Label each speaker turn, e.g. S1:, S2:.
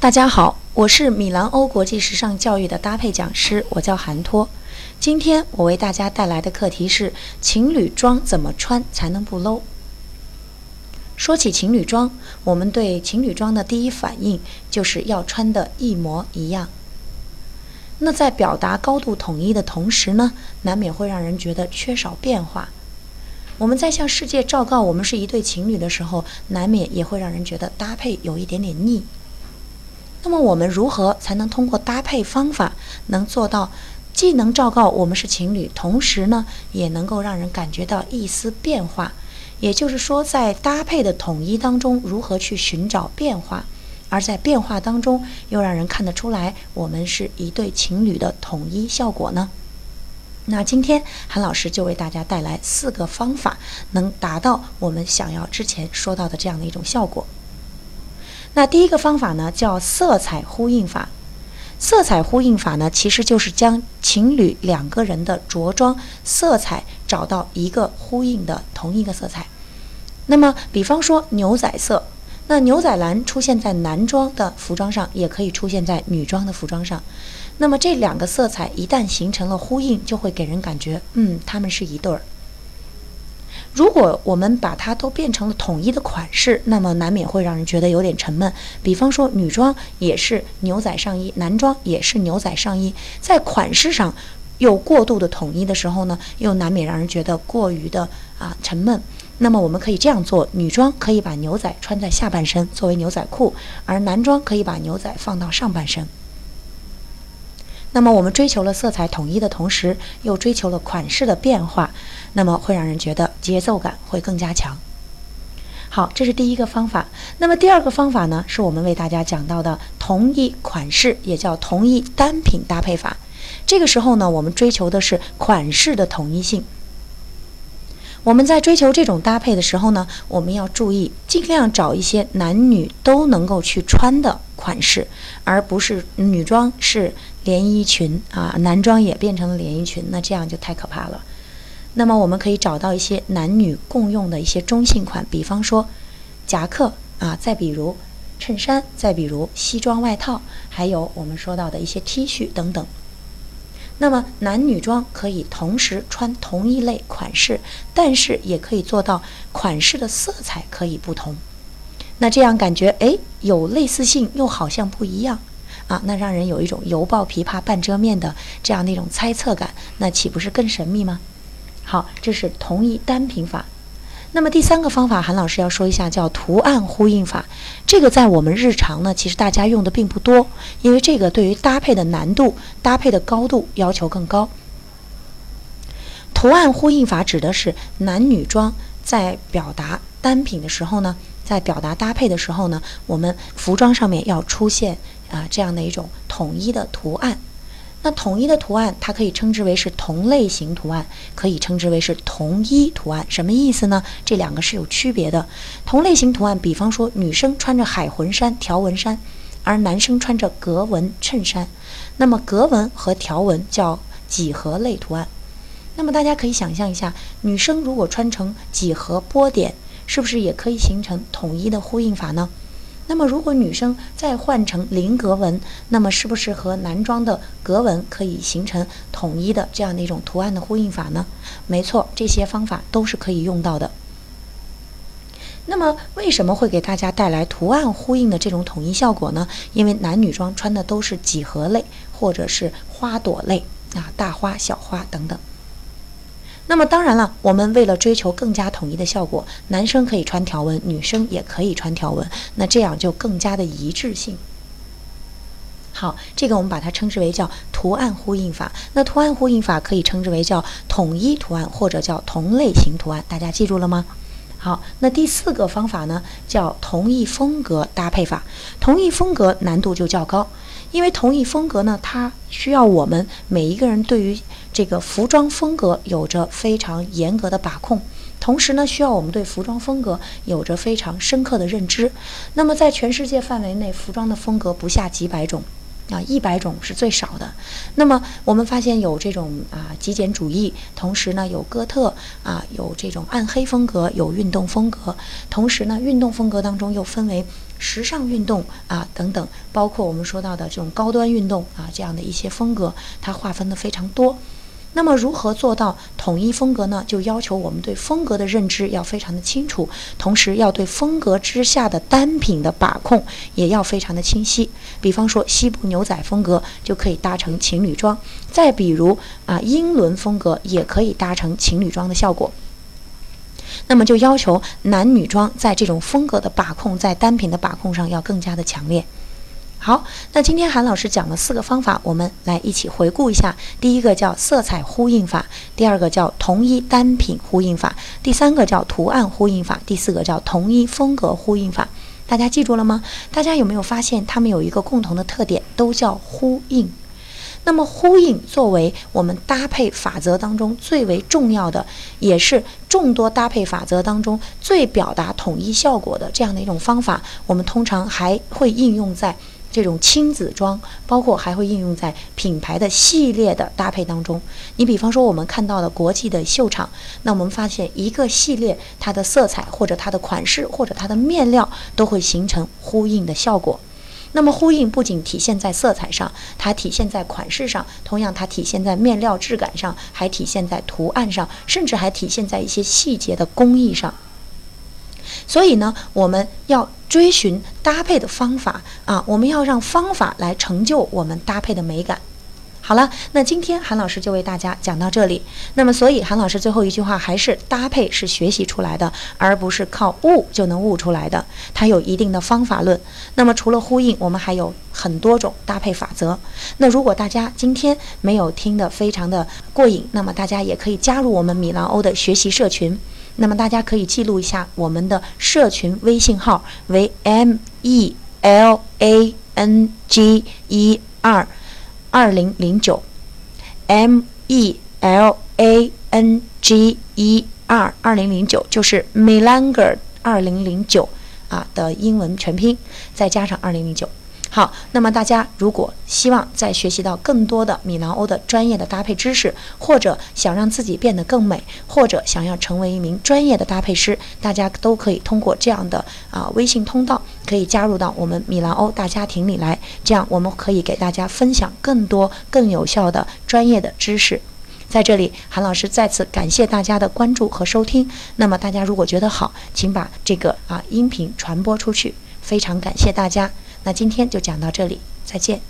S1: 大家好，我是米兰欧国际时尚教育的搭配讲师，我叫韩托。今天我为大家带来的课题是情侣装怎么穿才能不 low。说起情侣装，我们对情侣装的第一反应就是要穿的一模一样。那在表达高度统一的同时呢，难免会让人觉得缺少变化。我们在向世界昭告我们是一对情侣的时候，难免也会让人觉得搭配有一点点腻。那么我们如何才能通过搭配方法，能做到既能昭告我们是情侣，同时呢，也能够让人感觉到一丝变化？也就是说，在搭配的统一当中，如何去寻找变化，而在变化当中又让人看得出来我们是一对情侣的统一效果呢？那今天韩老师就为大家带来四个方法，能达到我们想要之前说到的这样的一种效果。那第一个方法呢，叫色彩呼应法。色彩呼应法呢，其实就是将情侣两个人的着装色彩找到一个呼应的同一个色彩。那么，比方说牛仔色，那牛仔蓝出现在男装的服装上，也可以出现在女装的服装上。那么这两个色彩一旦形成了呼应，就会给人感觉，嗯，他们是一对儿。如果我们把它都变成了统一的款式，那么难免会让人觉得有点沉闷。比方说，女装也是牛仔上衣，男装也是牛仔上衣，在款式上又过度的统一的时候呢，又难免让人觉得过于的啊沉闷。那么我们可以这样做：女装可以把牛仔穿在下半身作为牛仔裤，而男装可以把牛仔放到上半身。那么我们追求了色彩统一的同时，又追求了款式的变化，那么会让人觉得节奏感会更加强。好，这是第一个方法。那么第二个方法呢，是我们为大家讲到的同一款式，也叫同一单品搭配法。这个时候呢，我们追求的是款式的统一性。我们在追求这种搭配的时候呢，我们要注意尽量找一些男女都能够去穿的款式，而不是女装是连衣裙啊，男装也变成了连衣裙，那这样就太可怕了。那么我们可以找到一些男女共用的一些中性款，比方说夹克啊，再比如衬衫，再比如西装外套，还有我们说到的一些 T 恤等等。那么男女装可以同时穿同一类款式，但是也可以做到款式的色彩可以不同。那这样感觉哎有类似性，又好像不一样啊，那让人有一种犹抱琵琶半遮面的这样的一种猜测感，那岂不是更神秘吗？好，这是同一单品法。那么第三个方法，韩老师要说一下，叫图案呼应法。这个在我们日常呢，其实大家用的并不多，因为这个对于搭配的难度、搭配的高度要求更高。图案呼应法指的是男女装在表达单品的时候呢，在表达搭配的时候呢，我们服装上面要出现啊这样的一种统一的图案。那统一的图案，它可以称之为是同类型图案，可以称之为是同一图案。什么意思呢？这两个是有区别的。同类型图案，比方说女生穿着海魂衫、条纹衫，而男生穿着格纹衬衫，那么格纹和条纹叫几何类图案。那么大家可以想象一下，女生如果穿成几何波点，是不是也可以形成统一的呼应法呢？那么，如果女生再换成菱格纹，那么是不是和男装的格纹可以形成统一的这样的一种图案的呼应法呢？没错，这些方法都是可以用到的。那么，为什么会给大家带来图案呼应的这种统一效果呢？因为男女装穿的都是几何类或者是花朵类啊，大花、小花等等。那么当然了，我们为了追求更加统一的效果，男生可以穿条纹，女生也可以穿条纹，那这样就更加的一致性。好，这个我们把它称之为叫图案呼应法。那图案呼应法可以称之为叫统一图案或者叫同类型图案，大家记住了吗？好，那第四个方法呢，叫同一风格搭配法。同一风格难度就较高。因为同一风格呢，它需要我们每一个人对于这个服装风格有着非常严格的把控，同时呢，需要我们对服装风格有着非常深刻的认知。那么，在全世界范围内，服装的风格不下几百种，啊，一百种是最少的。那么我们发现有这种啊极简主义，同时呢有哥特啊，有这种暗黑风格，有运动风格。同时呢，运动风格当中又分为时尚运动啊等等，包括我们说到的这种高端运动啊这样的一些风格，它划分的非常多。那么如何做到统一风格呢？就要求我们对风格的认知要非常的清楚，同时要对风格之下的单品的把控也要非常的清晰。比方说西部牛仔风格就可以搭成情侣装，再比如啊英伦风格也可以搭成情侣装的效果。那么就要求男女装在这种风格的把控，在单品的把控上要更加的强烈。好，那今天韩老师讲了四个方法，我们来一起回顾一下。第一个叫色彩呼应法，第二个叫同一单品呼应法，第三个叫图案呼应法，第四个叫同一风格呼应法。大家记住了吗？大家有没有发现它们有一个共同的特点，都叫呼应？那么呼应作为我们搭配法则当中最为重要的，也是众多搭配法则当中最表达统一效果的这样的一种方法，我们通常还会应用在。这种亲子装，包括还会应用在品牌的系列的搭配当中。你比方说，我们看到的国际的秀场，那我们发现一个系列它的色彩或者它的款式或者它的面料都会形成呼应的效果。那么呼应不仅体现在色彩上，它体现在款式上，同样它体现在面料质感上，还体现在图案上，甚至还体现在一些细节的工艺上。所以呢，我们要追寻搭配的方法啊，我们要让方法来成就我们搭配的美感。好了，那今天韩老师就为大家讲到这里。那么，所以韩老师最后一句话还是：搭配是学习出来的，而不是靠悟就能悟出来的。它有一定的方法论。那么，除了呼应，我们还有很多种搭配法则。那如果大家今天没有听得非常的过瘾，那么大家也可以加入我们米兰欧的学习社群。那么大家可以记录一下我们的社群微信号为 M E L A N G E R 二零零九，M E L A N G E R 二零零九就是 Melanger 二零零九啊的英文全拼，再加上二零零九。好，那么大家如果希望再学习到更多的米兰欧的专业的搭配知识，或者想让自己变得更美，或者想要成为一名专业的搭配师，大家都可以通过这样的啊微信通道，可以加入到我们米兰欧大家庭里来。这样我们可以给大家分享更多更有效的专业的知识。在这里，韩老师再次感谢大家的关注和收听。那么大家如果觉得好，请把这个啊音频传播出去，非常感谢大家。那今天就讲到这里，再见。